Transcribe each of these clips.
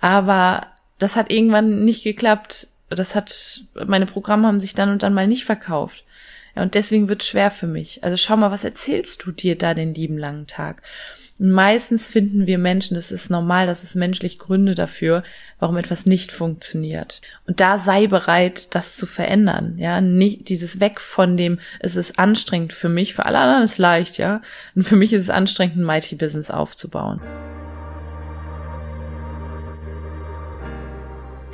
Aber das hat irgendwann nicht geklappt. Das hat, meine Programme haben sich dann und dann mal nicht verkauft. Ja, und deswegen wird schwer für mich. Also schau mal, was erzählst du dir da den lieben langen Tag? Und meistens finden wir Menschen, das ist normal, das ist menschlich Gründe dafür, warum etwas nicht funktioniert. Und da sei bereit, das zu verändern, ja, nicht dieses weg von dem, es ist anstrengend für mich, für alle anderen ist leicht, ja, und für mich ist es anstrengend, ein Mighty Business aufzubauen.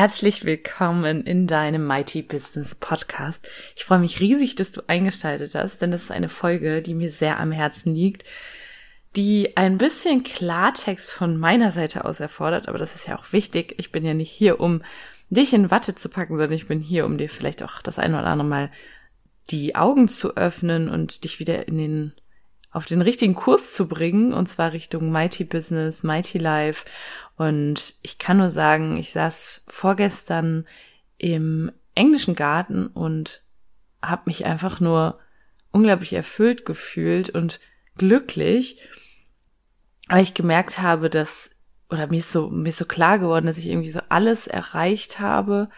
Herzlich willkommen in deinem Mighty Business Podcast. Ich freue mich riesig, dass du eingeschaltet hast, denn das ist eine Folge, die mir sehr am Herzen liegt, die ein bisschen Klartext von meiner Seite aus erfordert, aber das ist ja auch wichtig. Ich bin ja nicht hier, um dich in Watte zu packen, sondern ich bin hier, um dir vielleicht auch das ein oder andere Mal die Augen zu öffnen und dich wieder in den auf den richtigen Kurs zu bringen, und zwar Richtung Mighty Business, Mighty Life. Und ich kann nur sagen, ich saß vorgestern im englischen Garten und habe mich einfach nur unglaublich erfüllt gefühlt und glücklich, weil ich gemerkt habe, dass oder mir ist so mir ist so klar geworden, dass ich irgendwie so alles erreicht habe,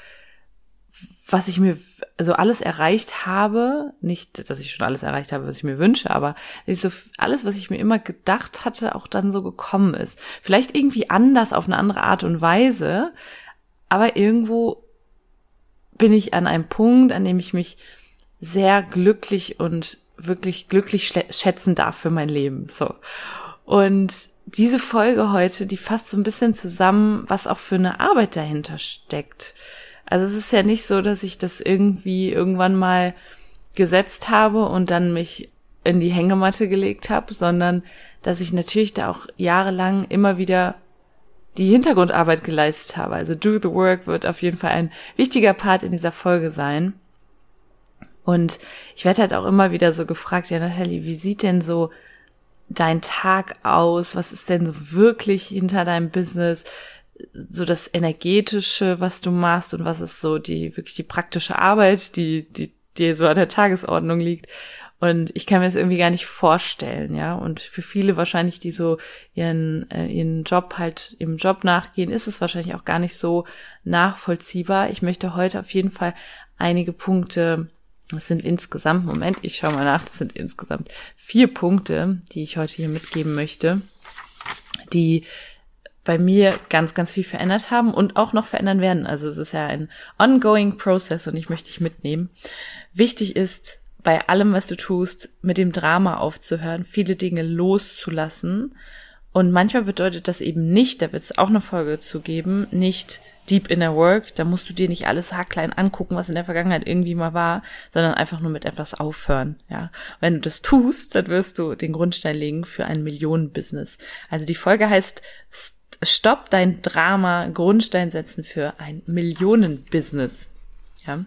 was ich mir, also alles erreicht habe, nicht, dass ich schon alles erreicht habe, was ich mir wünsche, aber so alles, was ich mir immer gedacht hatte, auch dann so gekommen ist. Vielleicht irgendwie anders auf eine andere Art und Weise, aber irgendwo bin ich an einem Punkt, an dem ich mich sehr glücklich und wirklich glücklich schätzen darf für mein Leben, so. Und diese Folge heute, die fasst so ein bisschen zusammen, was auch für eine Arbeit dahinter steckt. Also es ist ja nicht so, dass ich das irgendwie irgendwann mal gesetzt habe und dann mich in die Hängematte gelegt habe, sondern dass ich natürlich da auch jahrelang immer wieder die Hintergrundarbeit geleistet habe. Also Do the Work wird auf jeden Fall ein wichtiger Part in dieser Folge sein. Und ich werde halt auch immer wieder so gefragt, ja Nathalie, wie sieht denn so dein Tag aus? Was ist denn so wirklich hinter deinem Business? So das energetische, was du machst und was ist so die wirklich die praktische Arbeit, die die dir so an der Tagesordnung liegt. Und ich kann mir das irgendwie gar nicht vorstellen, ja. Und für viele wahrscheinlich, die so ihren, äh, ihren Job halt im Job nachgehen, ist es wahrscheinlich auch gar nicht so nachvollziehbar. Ich möchte heute auf jeden Fall einige Punkte, das sind insgesamt, Moment, ich schaue mal nach, das sind insgesamt vier Punkte, die ich heute hier mitgeben möchte, die bei mir ganz, ganz viel verändert haben und auch noch verändern werden. Also es ist ja ein ongoing process und ich möchte dich mitnehmen. Wichtig ist, bei allem, was du tust, mit dem Drama aufzuhören, viele Dinge loszulassen. Und manchmal bedeutet das eben nicht, da wird es auch eine Folge zu geben, nicht Deep Inner Work, da musst du dir nicht alles haarklein angucken, was in der Vergangenheit irgendwie mal war, sondern einfach nur mit etwas aufhören, ja. Wenn du das tust, dann wirst du den Grundstein legen für ein Millionen-Business. Also die Folge heißt Stopp dein Drama, Grundstein setzen für ein Millionen-Business. Ja.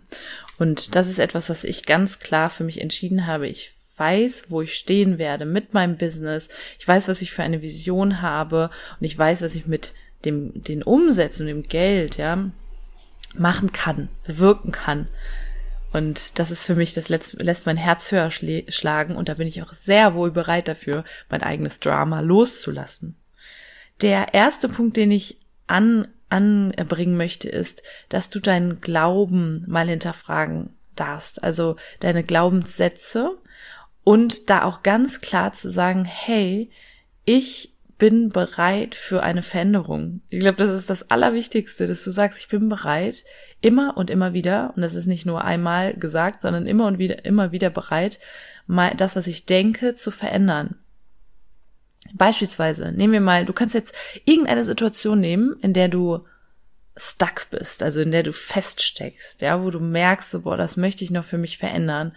Und das ist etwas, was ich ganz klar für mich entschieden habe. Ich weiß, wo ich stehen werde mit meinem Business. Ich weiß, was ich für eine Vision habe und ich weiß, was ich mit dem, den Umsätzen dem Geld, ja, machen kann, bewirken kann. Und das ist für mich, das lässt, lässt mein Herz höher schlagen und da bin ich auch sehr wohl bereit dafür, mein eigenes Drama loszulassen. Der erste Punkt, den ich an, anbringen möchte, ist, dass du deinen Glauben mal hinterfragen darfst, also deine Glaubenssätze und da auch ganz klar zu sagen, hey, ich bin bereit für eine Veränderung. Ich glaube, das ist das Allerwichtigste, dass du sagst, ich bin bereit, immer und immer wieder, und das ist nicht nur einmal gesagt, sondern immer und wieder, immer wieder bereit, mal das, was ich denke, zu verändern. Beispielsweise, nehmen wir mal, du kannst jetzt irgendeine Situation nehmen, in der du stuck bist, also in der du feststeckst, ja, wo du merkst, so, boah, das möchte ich noch für mich verändern.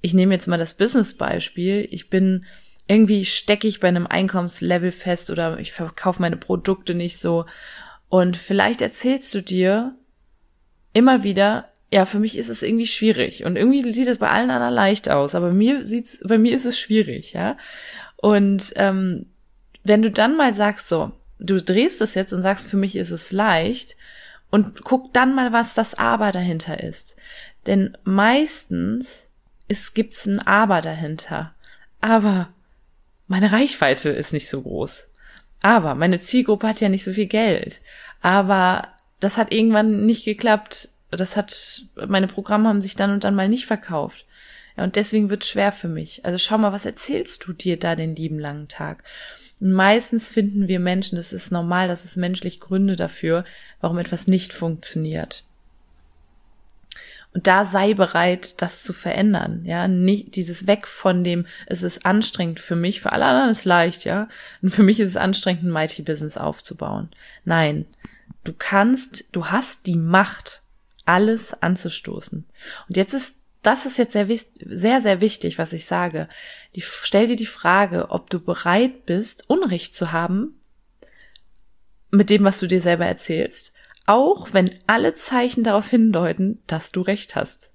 Ich nehme jetzt mal das Business-Beispiel. Ich bin irgendwie stecke ich bei einem Einkommenslevel fest oder ich verkaufe meine Produkte nicht so. Und vielleicht erzählst du dir immer wieder, ja, für mich ist es irgendwie schwierig. Und irgendwie sieht es bei allen anderen leicht aus, aber mir sieht's, bei mir ist es schwierig, ja. Und ähm, wenn du dann mal sagst, so, du drehst es jetzt und sagst, für mich ist es leicht und guck dann mal, was das Aber dahinter ist. Denn meistens ist, gibt's ein Aber dahinter. Aber meine Reichweite ist nicht so groß. Aber meine Zielgruppe hat ja nicht so viel Geld. Aber das hat irgendwann nicht geklappt. Das hat, meine Programme haben sich dann und dann mal nicht verkauft. Ja, und deswegen wird schwer für mich. Also schau mal, was erzählst du dir da den lieben langen Tag? Und meistens finden wir Menschen, das ist normal, das ist menschlich Gründe dafür, warum etwas nicht funktioniert. Und da sei bereit, das zu verändern, ja, nicht dieses weg von dem, es ist anstrengend für mich, für alle anderen ist leicht, ja, und für mich ist es anstrengend, ein Mighty Business aufzubauen. Nein, du kannst, du hast die Macht, alles anzustoßen. Und jetzt ist das ist jetzt sehr, sehr, sehr wichtig, was ich sage. Die, stell dir die Frage, ob du bereit bist, Unrecht zu haben mit dem, was du dir selber erzählst, auch wenn alle Zeichen darauf hindeuten, dass du recht hast.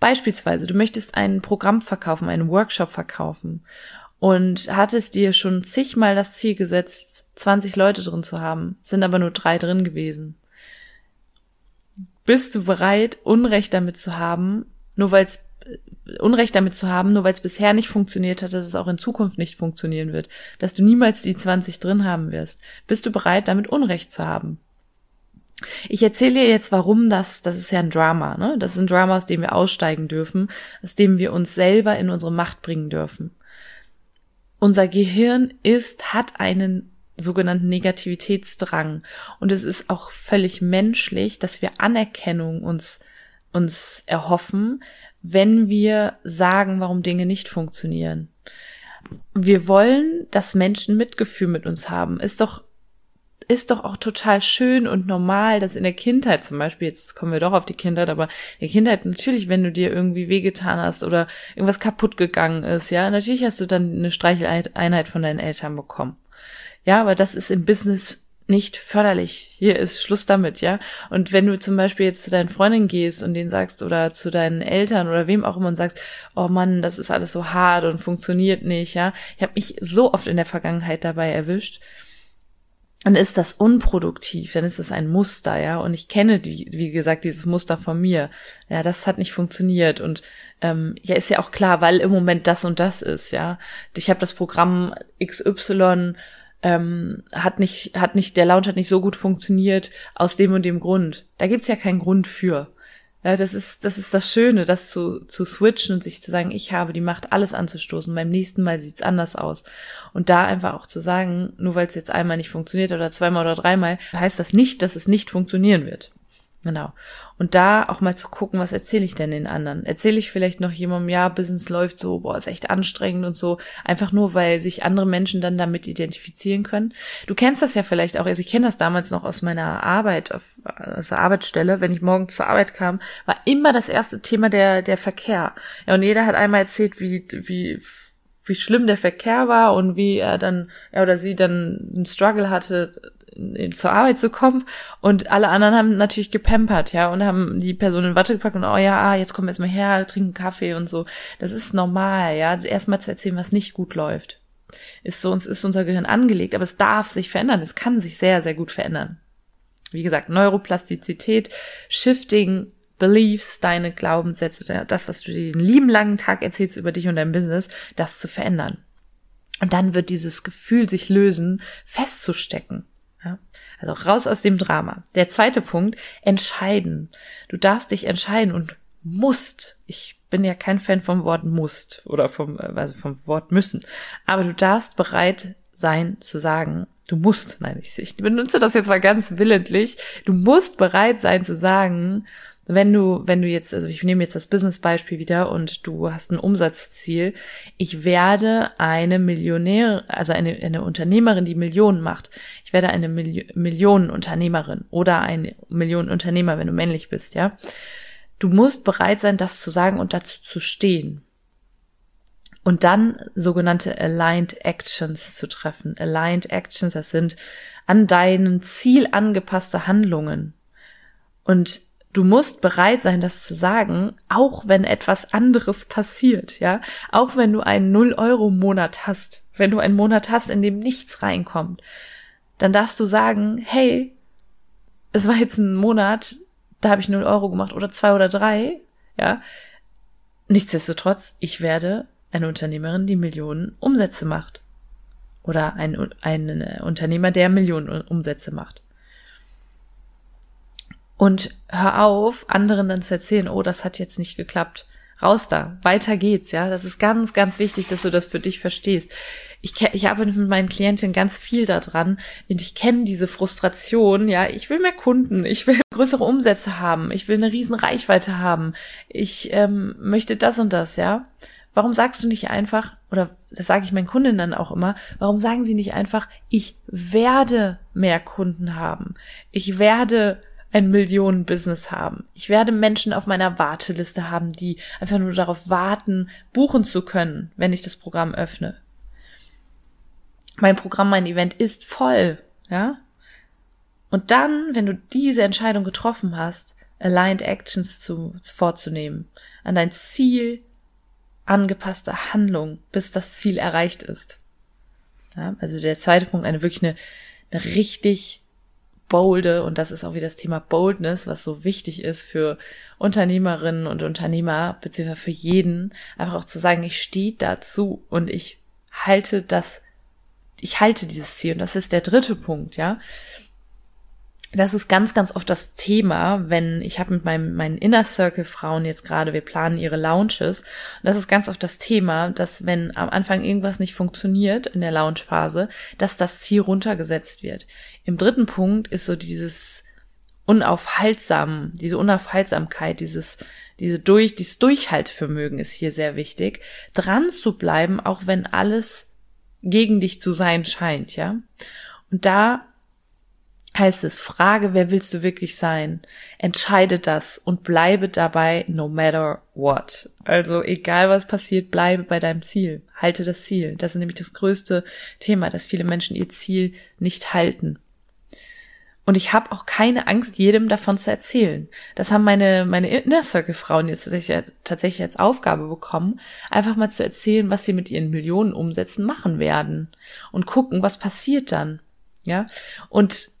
Beispielsweise, du möchtest ein Programm verkaufen, einen Workshop verkaufen und hattest dir schon zigmal das Ziel gesetzt, 20 Leute drin zu haben, sind aber nur drei drin gewesen. Bist du bereit, Unrecht damit zu haben, nur weil es äh, Unrecht damit zu haben, nur weil es bisher nicht funktioniert hat, dass es auch in Zukunft nicht funktionieren wird, dass du niemals die 20 drin haben wirst. Bist du bereit, damit Unrecht zu haben? Ich erzähle dir jetzt, warum das, das ist ja ein Drama, ne? Das ist ein Drama, aus dem wir aussteigen dürfen, aus dem wir uns selber in unsere Macht bringen dürfen. Unser Gehirn ist, hat einen sogenannten Negativitätsdrang. Und es ist auch völlig menschlich, dass wir Anerkennung uns uns erhoffen, wenn wir sagen, warum Dinge nicht funktionieren. Wir wollen, dass Menschen Mitgefühl mit uns haben. Ist doch ist doch auch total schön und normal, dass in der Kindheit zum Beispiel, jetzt kommen wir doch auf die Kindheit, aber in der Kindheit natürlich, wenn du dir irgendwie wehgetan hast oder irgendwas kaputt gegangen ist, ja, natürlich hast du dann eine Streicheleinheit von deinen Eltern bekommen. Ja, aber das ist im Business nicht förderlich. Hier ist Schluss damit, ja. Und wenn du zum Beispiel jetzt zu deinen Freundinnen gehst und denen sagst oder zu deinen Eltern oder wem auch immer und sagst, oh Mann, das ist alles so hart und funktioniert nicht, ja. Ich habe mich so oft in der Vergangenheit dabei erwischt. Dann ist das unproduktiv, dann ist das ein Muster, ja. Und ich kenne, die, wie gesagt, dieses Muster von mir. Ja, das hat nicht funktioniert. Und ähm, ja, ist ja auch klar, weil im Moment das und das ist, ja. Ich habe das Programm XY ähm, hat nicht, hat nicht, der Launch hat nicht so gut funktioniert aus dem und dem Grund. Da gibt's ja keinen Grund für. Ja, das ist, das ist das Schöne, das zu, zu switchen und sich zu sagen, ich habe die Macht, alles anzustoßen. Beim nächsten Mal sieht's anders aus. Und da einfach auch zu sagen, nur weil es jetzt einmal nicht funktioniert oder zweimal oder dreimal, heißt das nicht, dass es nicht funktionieren wird. Genau. Und da auch mal zu gucken, was erzähle ich denn den anderen? Erzähle ich vielleicht noch jemandem, ja, Business läuft so, boah, ist echt anstrengend und so, einfach nur, weil sich andere Menschen dann damit identifizieren können. Du kennst das ja vielleicht auch, also ich kenne das damals noch aus meiner Arbeit, aus der Arbeitsstelle, wenn ich morgens zur Arbeit kam, war immer das erste Thema der, der Verkehr. Ja, und jeder hat einmal erzählt, wie, wie, wie schlimm der Verkehr war und wie er dann, er oder sie dann einen Struggle hatte, zur Arbeit zu kommen und alle anderen haben natürlich gepampert, ja, und haben die Person in Watte gepackt und oh ja, ah, jetzt kommen wir jetzt mal her, trinken Kaffee und so. Das ist normal, ja, erstmal zu erzählen, was nicht gut läuft. Ist so, uns ist unser Gehirn angelegt, aber es darf sich verändern, es kann sich sehr, sehr gut verändern. Wie gesagt, Neuroplastizität, Shifting, Beliefs, deine Glaubenssätze, das, was du dir den lieben langen Tag erzählst über dich und dein Business, das zu verändern. Und dann wird dieses Gefühl sich lösen, festzustecken. Also raus aus dem Drama. Der zweite Punkt, entscheiden. Du darfst dich entscheiden und musst. Ich bin ja kein Fan vom Wort musst oder vom, also vom Wort müssen. Aber du darfst bereit sein zu sagen, du musst, nein, ich, ich benutze das jetzt mal ganz willentlich, du musst bereit sein zu sagen, wenn du, wenn du jetzt, also ich nehme jetzt das Business-Beispiel wieder und du hast ein Umsatzziel, ich werde eine Millionär, also eine, eine Unternehmerin, die Millionen macht. Ich werde eine Milli Millionenunternehmerin oder ein Millionenunternehmer, wenn du männlich bist, ja. Du musst bereit sein, das zu sagen und dazu zu stehen. Und dann sogenannte Aligned Actions zu treffen. Aligned Actions, das sind an deinen Ziel angepasste Handlungen. Und du musst bereit sein, das zu sagen, auch wenn etwas anderes passiert, ja. Auch wenn du einen Null-Euro-Monat hast, wenn du einen Monat hast, in dem nichts reinkommt, dann darfst du sagen, hey, es war jetzt ein Monat, da habe ich null Euro gemacht oder zwei oder drei, ja. Nichtsdestotrotz, ich werde eine Unternehmerin, die Millionen Umsätze macht. Oder ein, ein Unternehmer, der Millionen Umsätze macht. Und hör auf, anderen dann zu erzählen, oh, das hat jetzt nicht geklappt. Raus da, weiter geht's, ja. Das ist ganz, ganz wichtig, dass du das für dich verstehst. Ich, ich arbeite mit meinen Klientinnen ganz viel daran und ich kenne diese Frustration, ja. Ich will mehr Kunden, ich will größere Umsätze haben, ich will eine riesen Reichweite haben, ich ähm, möchte das und das, ja. Warum sagst du nicht einfach, oder das sage ich meinen Kundinnen dann auch immer, warum sagen sie nicht einfach, ich werde mehr Kunden haben, ich werde ein Millionen-Business haben. Ich werde Menschen auf meiner Warteliste haben, die einfach nur darauf warten, buchen zu können, wenn ich das Programm öffne. Mein Programm, mein Event ist voll, ja? Und dann, wenn du diese Entscheidung getroffen hast, Aligned Actions zu, vorzunehmen, an dein Ziel angepasste Handlung, bis das Ziel erreicht ist. Ja, also der zweite Punkt, eine wirklich eine, eine richtig bolde, und das ist auch wieder das Thema Boldness, was so wichtig ist für Unternehmerinnen und Unternehmer, beziehungsweise für jeden, einfach auch zu sagen, ich stehe dazu und ich halte das, ich halte dieses Ziel. Und das ist der dritte Punkt, ja das ist ganz, ganz oft das Thema, wenn ich habe mit meinem, meinen Inner Circle Frauen jetzt gerade, wir planen ihre Launches. Und das ist ganz oft das Thema, dass wenn am Anfang irgendwas nicht funktioniert in der Launchphase, dass das Ziel runtergesetzt wird. Im dritten Punkt ist so dieses unaufhaltsam, diese Unaufhaltsamkeit, dieses, diese durch, dieses Durchhaltevermögen ist hier sehr wichtig, dran zu bleiben, auch wenn alles gegen dich zu sein scheint, ja. Und da heißt es, frage, wer willst du wirklich sein? Entscheide das und bleibe dabei no matter what. Also egal was passiert, bleibe bei deinem Ziel. Halte das Ziel. Das ist nämlich das größte Thema, dass viele Menschen ihr Ziel nicht halten. Und ich habe auch keine Angst, jedem davon zu erzählen. Das haben meine, meine Inner Circle Frauen jetzt tatsächlich, tatsächlich als Aufgabe bekommen, einfach mal zu erzählen, was sie mit ihren Millionen Umsätzen machen werden. Und gucken, was passiert dann. Ja. Und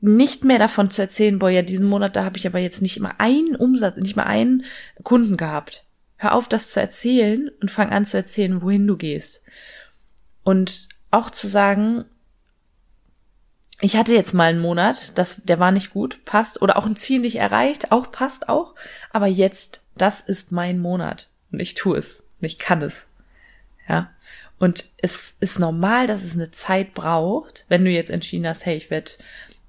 nicht mehr davon zu erzählen, boah, ja, diesen Monat, da habe ich aber jetzt nicht immer einen Umsatz, nicht mal einen Kunden gehabt. Hör auf, das zu erzählen und fang an zu erzählen, wohin du gehst. Und auch zu sagen, ich hatte jetzt mal einen Monat, das, der war nicht gut, passt, oder auch ein Ziel nicht erreicht, auch passt auch, aber jetzt, das ist mein Monat und ich tue es und ich kann es. Ja. Und es ist normal, dass es eine Zeit braucht, wenn du jetzt entschieden hast, hey, ich werde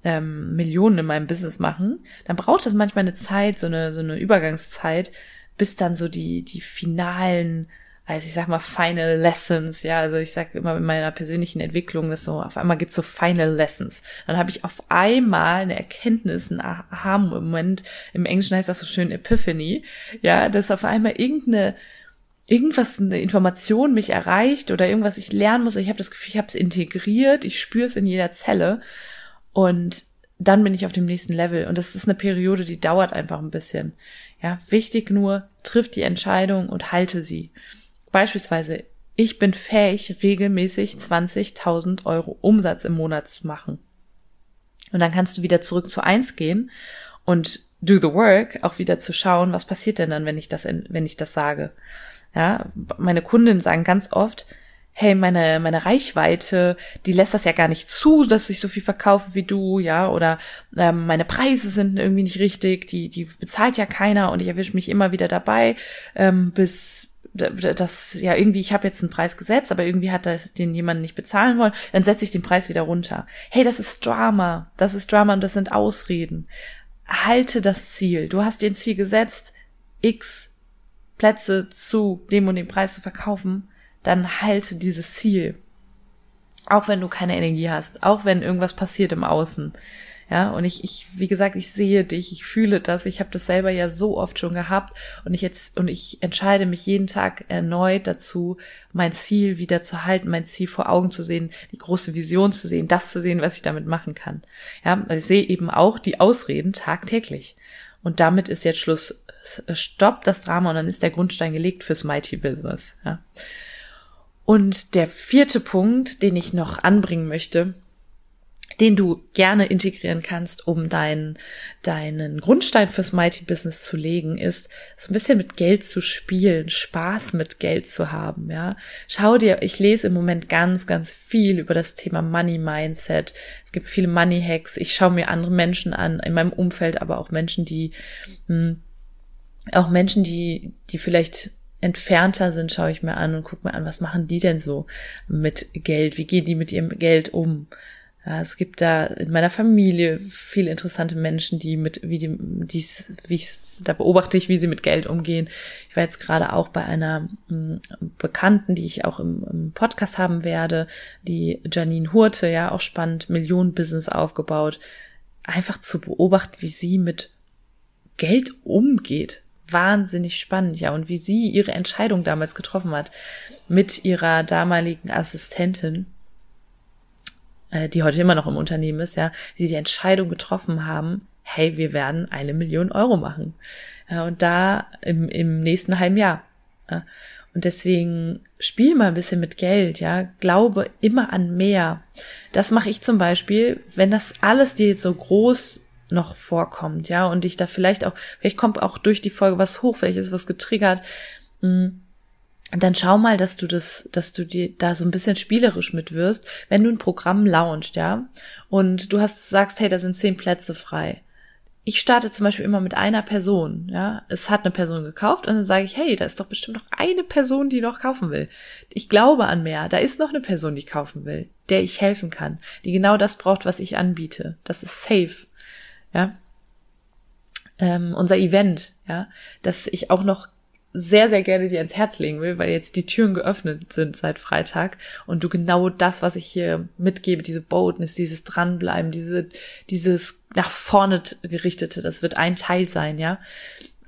ähm, Millionen in meinem Business machen, dann braucht es manchmal eine Zeit, so eine, so eine Übergangszeit, bis dann so die, die finalen, also ich sag mal Final Lessons, ja, also ich sag immer in meiner persönlichen Entwicklung, dass so auf einmal gibt's so Final Lessons. Dann habe ich auf einmal eine Erkenntnis, ein Aha-Moment, im Englischen heißt das so schön Epiphany, ja, dass auf einmal irgendeine irgendwas, eine Information mich erreicht oder irgendwas ich lernen muss. Ich habe das Gefühl, ich habe es integriert, ich spüre es in jeder Zelle und dann bin ich auf dem nächsten Level. Und das ist eine Periode, die dauert einfach ein bisschen. Ja, wichtig nur, triff die Entscheidung und halte sie. Beispielsweise, ich bin fähig, regelmäßig 20.000 Euro Umsatz im Monat zu machen. Und dann kannst du wieder zurück zu eins gehen und do the work, auch wieder zu schauen, was passiert denn dann, wenn ich das, wenn ich das sage. Ja, meine Kundinnen sagen ganz oft, hey, meine, meine Reichweite, die lässt das ja gar nicht zu, dass ich so viel verkaufe wie du, ja, oder ähm, meine Preise sind irgendwie nicht richtig, die, die bezahlt ja keiner und ich erwische mich immer wieder dabei, ähm, bis das ja irgendwie, ich habe jetzt einen Preis gesetzt, aber irgendwie hat das den jemand nicht bezahlen wollen, dann setze ich den Preis wieder runter. Hey, das ist Drama, das ist Drama und das sind Ausreden. Halte das Ziel. Du hast dir ein Ziel gesetzt, x Plätze zu dem und dem Preis zu verkaufen, dann halte dieses Ziel. Auch wenn du keine Energie hast, auch wenn irgendwas passiert im Außen. Ja, und ich, ich, wie gesagt, ich sehe dich, ich fühle das, ich habe das selber ja so oft schon gehabt und ich jetzt, und ich entscheide mich jeden Tag erneut dazu, mein Ziel wieder zu halten, mein Ziel vor Augen zu sehen, die große Vision zu sehen, das zu sehen, was ich damit machen kann. Ja, also ich sehe eben auch die Ausreden tagtäglich. Und damit ist jetzt Schluss. Stopp das Drama und dann ist der Grundstein gelegt fürs Mighty Business. Ja. Und der vierte Punkt, den ich noch anbringen möchte, den du gerne integrieren kannst, um deinen, deinen Grundstein fürs Mighty Business zu legen, ist so ein bisschen mit Geld zu spielen, Spaß mit Geld zu haben, ja. Schau dir, ich lese im Moment ganz, ganz viel über das Thema Money Mindset. Es gibt viele Money Hacks. Ich schaue mir andere Menschen an, in meinem Umfeld, aber auch Menschen, die, mh, hm, auch Menschen, die, die vielleicht entfernter sind, schaue ich mir an und gucke mir an, was machen die denn so mit Geld? Wie gehen die mit ihrem Geld um? Ja, es gibt da in meiner Familie viele interessante Menschen, die mit, wie die, dies, wie ich, da beobachte ich, wie sie mit Geld umgehen. Ich war jetzt gerade auch bei einer m, hm, Bekannten, die ich auch im, im, Podcast haben werde, die Janine Hurte, ja, auch spannend, Millionenbusiness aufgebaut. Einfach zu beobachten, wie sie mit Geld umgeht. Wahnsinnig spannend, ja, und wie sie ihre Entscheidung damals getroffen hat mit ihrer damaligen Assistentin äh, die heute immer noch im Unternehmen ist, ja, die die Entscheidung getroffen haben, hey, wir werden eine Million Euro machen. Ja, und da im, im nächsten halben Jahr. Ja. Und deswegen spiel mal ein bisschen mit Geld, ja. Glaube immer an mehr. Das mache ich zum Beispiel, wenn das alles dir jetzt so groß noch vorkommt, ja, und ich da vielleicht auch, vielleicht kommt auch durch die Folge was hoch, vielleicht ist was getriggert. Hm, dann schau mal, dass du das, dass du dir da so ein bisschen spielerisch mit wirst, wenn du ein Programm launchst, ja, und du hast, sagst, hey, da sind zehn Plätze frei. Ich starte zum Beispiel immer mit einer Person, ja. Es hat eine Person gekauft und dann sage ich, hey, da ist doch bestimmt noch eine Person, die noch kaufen will. Ich glaube an mehr. Da ist noch eine Person, die kaufen will, der ich helfen kann, die genau das braucht, was ich anbiete. Das ist safe, ja. Ähm, unser Event, ja, dass ich auch noch sehr, sehr gerne dir ans Herz legen will, weil jetzt die Türen geöffnet sind seit Freitag und du genau das, was ich hier mitgebe, diese Boldness, dieses Dranbleiben, diese, dieses nach vorne gerichtete, das wird ein Teil sein, ja.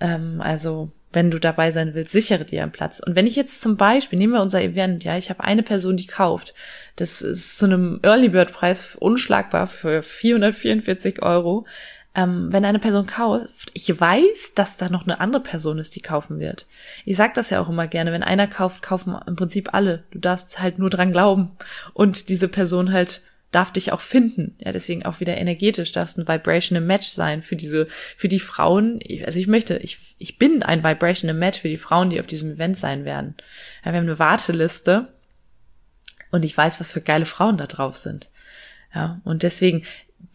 Ähm, also, wenn du dabei sein willst, sichere dir einen Platz. Und wenn ich jetzt zum Beispiel, nehmen wir unser Event, ja, ich habe eine Person, die kauft, das ist zu einem Early Bird Preis unschlagbar für 444 Euro, ähm, wenn eine Person kauft, ich weiß, dass da noch eine andere Person ist, die kaufen wird. Ich sag das ja auch immer gerne, wenn einer kauft, kaufen im Prinzip alle. Du darfst halt nur dran glauben und diese Person halt darf dich auch finden. Ja, deswegen auch wieder energetisch darfst ein Vibrational Match sein für diese, für die Frauen. Also ich möchte, ich, ich bin ein Vibrational Match für die Frauen, die auf diesem Event sein werden. Ja, wir haben eine Warteliste und ich weiß, was für geile Frauen da drauf sind. Ja, und deswegen,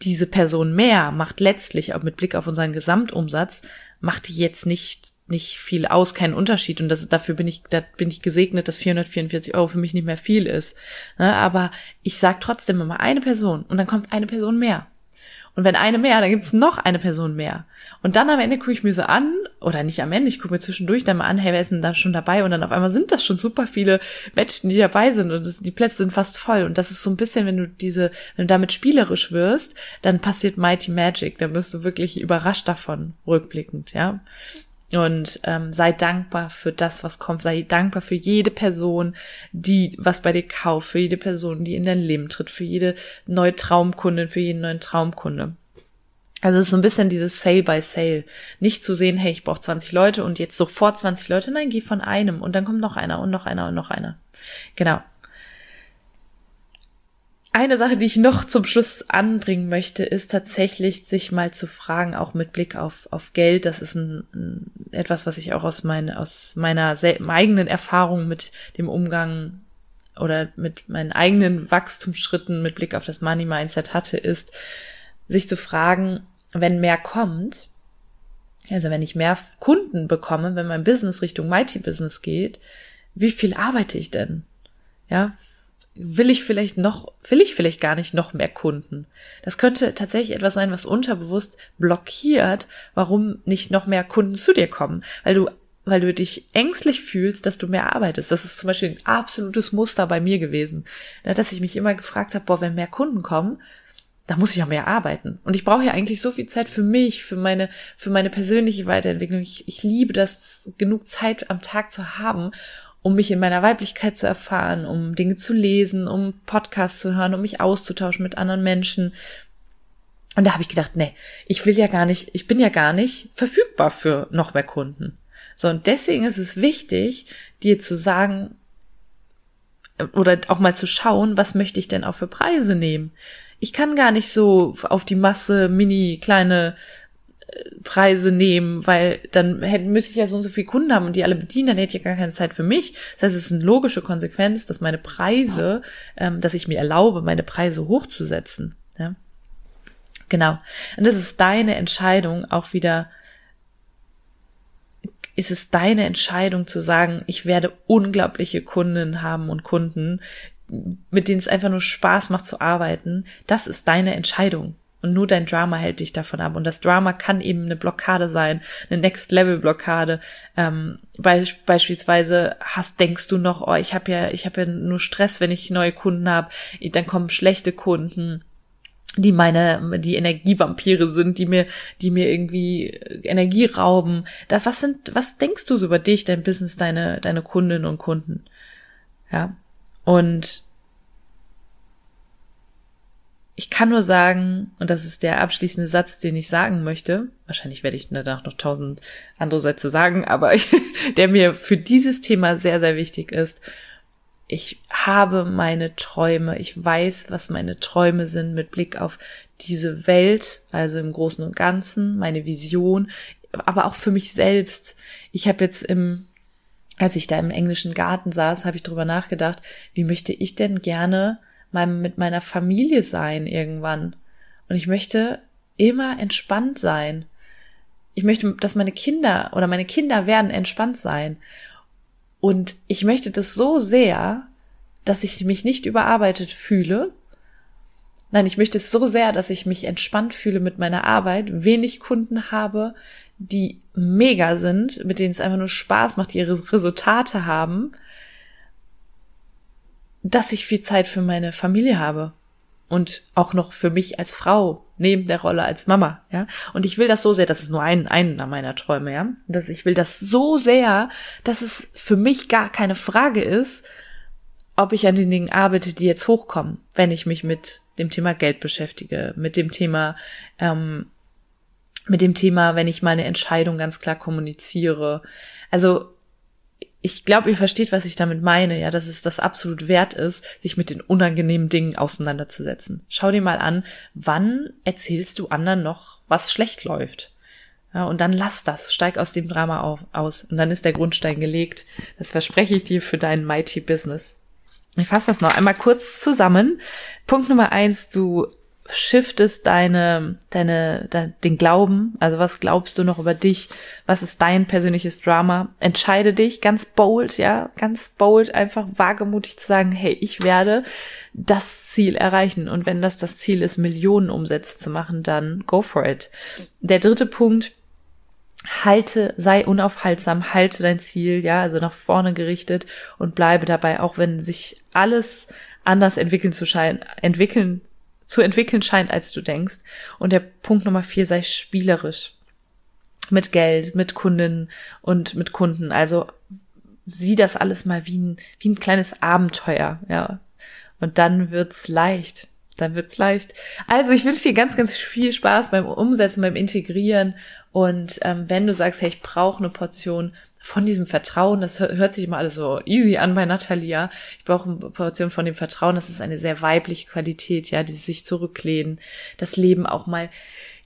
diese Person mehr macht letztlich auch mit Blick auf unseren Gesamtumsatz, macht die jetzt nicht, nicht viel aus, keinen Unterschied. Und das, dafür bin ich, da bin ich gesegnet, dass 444 Euro für mich nicht mehr viel ist. Ne, aber ich sag trotzdem immer eine Person und dann kommt eine Person mehr. Und wenn eine mehr, dann gibt's noch eine Person mehr. Und dann am Ende gucke ich mir so an, oder nicht am Ende, ich gucke mir zwischendurch dann mal an, hey, wer ist denn da schon dabei? Und dann auf einmal sind das schon super viele Menschen, die dabei sind und das, die Plätze sind fast voll. Und das ist so ein bisschen, wenn du diese, wenn du damit spielerisch wirst, dann passiert Mighty Magic. Dann bist du wirklich überrascht davon, rückblickend, ja. Und ähm, sei dankbar für das, was kommt. Sei dankbar für jede Person, die was bei dir kauft, für jede Person, die in dein Leben tritt, für jede neue Traumkundin, für jeden neuen Traumkunde. Also es ist so ein bisschen dieses Sale by Sale. Nicht zu sehen, hey, ich brauche 20 Leute und jetzt sofort 20 Leute. Nein, geh von einem und dann kommt noch einer und noch einer und noch einer. Genau. Eine Sache, die ich noch zum Schluss anbringen möchte, ist tatsächlich sich mal zu fragen, auch mit Blick auf, auf Geld. Das ist ein, ein etwas, was ich auch aus, mein, aus meiner eigenen Erfahrung mit dem Umgang oder mit meinen eigenen Wachstumsschritten mit Blick auf das Money Mindset hatte, ist, sich zu fragen, wenn mehr kommt, also wenn ich mehr Kunden bekomme, wenn mein Business Richtung Mighty Business geht, wie viel arbeite ich denn? Ja, will ich vielleicht noch, will ich vielleicht gar nicht noch mehr Kunden? Das könnte tatsächlich etwas sein, was unterbewusst blockiert, warum nicht noch mehr Kunden zu dir kommen, weil du weil du dich ängstlich fühlst, dass du mehr arbeitest. Das ist zum Beispiel ein absolutes Muster bei mir gewesen, dass ich mich immer gefragt habe, boah, wenn mehr Kunden kommen, da muss ich ja mehr arbeiten. Und ich brauche ja eigentlich so viel Zeit für mich, für meine, für meine persönliche Weiterentwicklung. Ich, ich liebe das, genug Zeit am Tag zu haben, um mich in meiner Weiblichkeit zu erfahren, um Dinge zu lesen, um Podcasts zu hören, um mich auszutauschen mit anderen Menschen. Und da habe ich gedacht, nee, ich will ja gar nicht, ich bin ja gar nicht verfügbar für noch mehr Kunden. So, und deswegen ist es wichtig, dir zu sagen, oder auch mal zu schauen, was möchte ich denn auch für Preise nehmen? ich kann gar nicht so auf die Masse mini kleine äh, Preise nehmen, weil dann hätte, müsste ich ja so und so viele Kunden haben und die alle bedienen, dann hätte ich ja gar keine Zeit für mich. Das heißt, es ist eine logische Konsequenz, dass meine Preise, ähm, dass ich mir erlaube, meine Preise hochzusetzen. Ja? Genau. Und das ist deine Entscheidung, auch wieder ist es deine Entscheidung zu sagen, ich werde unglaubliche Kunden haben und Kunden, mit denen es einfach nur Spaß macht zu arbeiten, das ist deine Entscheidung. Und nur dein Drama hält dich davon ab. Und das Drama kann eben eine Blockade sein, eine Next-Level-Blockade. Ähm, be beispielsweise hast, denkst du noch, oh, ich habe ja, ich habe ja nur Stress, wenn ich neue Kunden habe. Dann kommen schlechte Kunden die meine, die Energievampire sind, die mir, die mir irgendwie Energie rauben. Da, was sind, was denkst du so über dich, dein Business, deine, deine Kundinnen und Kunden? Ja. Und ich kann nur sagen, und das ist der abschließende Satz, den ich sagen möchte, wahrscheinlich werde ich danach noch tausend andere Sätze sagen, aber der mir für dieses Thema sehr, sehr wichtig ist. Ich habe meine Träume, ich weiß, was meine Träume sind mit Blick auf diese Welt, also im Großen und Ganzen, meine Vision, aber auch für mich selbst. Ich habe jetzt im als ich da im englischen Garten saß, habe ich drüber nachgedacht, wie möchte ich denn gerne mal mit meiner Familie sein irgendwann? Und ich möchte immer entspannt sein. Ich möchte, dass meine Kinder oder meine Kinder werden entspannt sein. Und ich möchte das so sehr, dass ich mich nicht überarbeitet fühle. Nein, ich möchte es so sehr, dass ich mich entspannt fühle mit meiner Arbeit, wenig Kunden habe, die mega sind, mit denen es einfach nur Spaß macht, die ihre Resultate haben, dass ich viel Zeit für meine Familie habe und auch noch für mich als Frau neben der Rolle als Mama, ja. Und ich will das so sehr, das ist nur ein einer meiner Träume, ja, dass ich will das so sehr, dass es für mich gar keine Frage ist, ob ich an den Dingen arbeite, die jetzt hochkommen, wenn ich mich mit dem Thema Geld beschäftige, mit dem Thema ähm, mit dem Thema, wenn ich meine Entscheidung ganz klar kommuniziere. Also ich glaube, ihr versteht, was ich damit meine, ja, dass es das absolut wert ist, sich mit den unangenehmen Dingen auseinanderzusetzen. Schau dir mal an, wann erzählst du anderen noch, was schlecht läuft? Ja, und dann lass das, steig aus dem Drama auf, aus und dann ist der Grundstein gelegt. Das verspreche ich dir für dein Mighty Business. Ich fasse das noch einmal kurz zusammen. Punkt Nummer eins, du shiftest deine, deine, de, den Glauben, also was glaubst du noch über dich, was ist dein persönliches Drama, entscheide dich ganz bold, ja, ganz bold, einfach wagemutig zu sagen, hey, ich werde das Ziel erreichen und wenn das das Ziel ist, Millionen Umsätze zu machen, dann go for it. Der dritte Punkt, halte, sei unaufhaltsam, halte dein Ziel, ja, also nach vorne gerichtet und bleibe dabei, auch wenn sich alles anders entwickeln zu scheinen, entwickeln zu entwickeln scheint, als du denkst. Und der Punkt Nummer vier, sei spielerisch. Mit Geld, mit Kundinnen und mit Kunden. Also sieh das alles mal wie ein, wie ein kleines Abenteuer, ja. Und dann wird's leicht. Dann wird's leicht. Also ich wünsche dir ganz, ganz viel Spaß beim Umsetzen, beim Integrieren. Und ähm, wenn du sagst, hey, ich brauche eine Portion von diesem Vertrauen, das hört sich immer alles so easy an bei Natalia. Ich brauche eine Portion von dem Vertrauen, das ist eine sehr weibliche Qualität, ja, die sich zurücklehnen, das Leben auch mal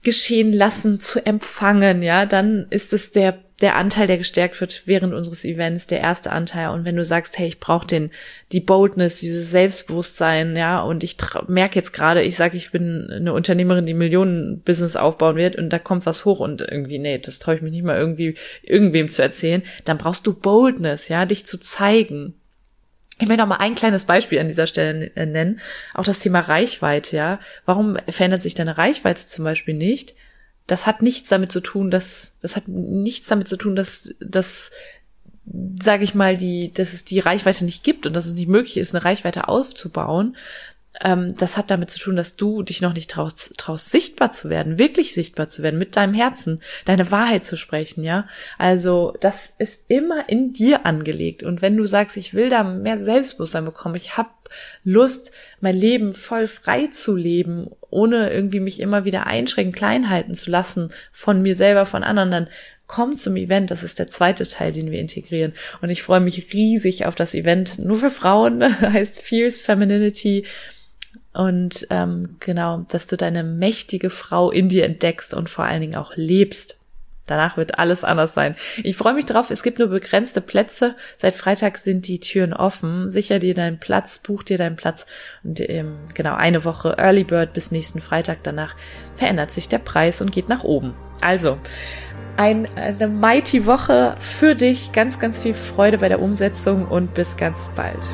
geschehen lassen, zu empfangen, ja, dann ist es der der Anteil, der gestärkt wird während unseres Events, der erste Anteil. Und wenn du sagst, hey, ich brauche den, die Boldness, dieses Selbstbewusstsein, ja, und ich merke jetzt gerade, ich sage, ich bin eine Unternehmerin, die Millionen-Business aufbauen wird und da kommt was hoch und irgendwie, nee, das traue ich mich nicht mal irgendwie irgendwem zu erzählen, dann brauchst du Boldness, ja, dich zu zeigen. Ich will noch mal ein kleines Beispiel an dieser Stelle nennen. Auch das Thema Reichweite, ja. Warum verändert sich deine Reichweite zum Beispiel nicht? Das hat nichts damit zu tun, dass das hat nichts damit zu tun, dass dass sage ich mal die, dass es die Reichweite nicht gibt und dass es nicht möglich ist, eine Reichweite aufzubauen. Ähm, das hat damit zu tun, dass du dich noch nicht traust, traust, sichtbar zu werden, wirklich sichtbar zu werden, mit deinem Herzen, deine Wahrheit zu sprechen, ja. Also das ist immer in dir angelegt. Und wenn du sagst, ich will da mehr Selbstbewusstsein bekommen, ich habe Lust, mein Leben voll frei zu leben, ohne irgendwie mich immer wieder einschränken, klein halten zu lassen von mir selber, von anderen, dann komm zum Event. Das ist der zweite Teil, den wir integrieren. Und ich freue mich riesig auf das Event. Nur für Frauen heißt Fierce Femininity. Und ähm, genau, dass du deine mächtige Frau in dir entdeckst und vor allen Dingen auch lebst. Danach wird alles anders sein. Ich freue mich drauf. Es gibt nur begrenzte Plätze. Seit Freitag sind die Türen offen. Sicher dir deinen Platz, buch dir deinen Platz. Und ähm, genau eine Woche Early Bird bis nächsten Freitag. Danach verändert sich der Preis und geht nach oben. Also ein, eine mighty Woche für dich. Ganz, ganz viel Freude bei der Umsetzung und bis ganz bald.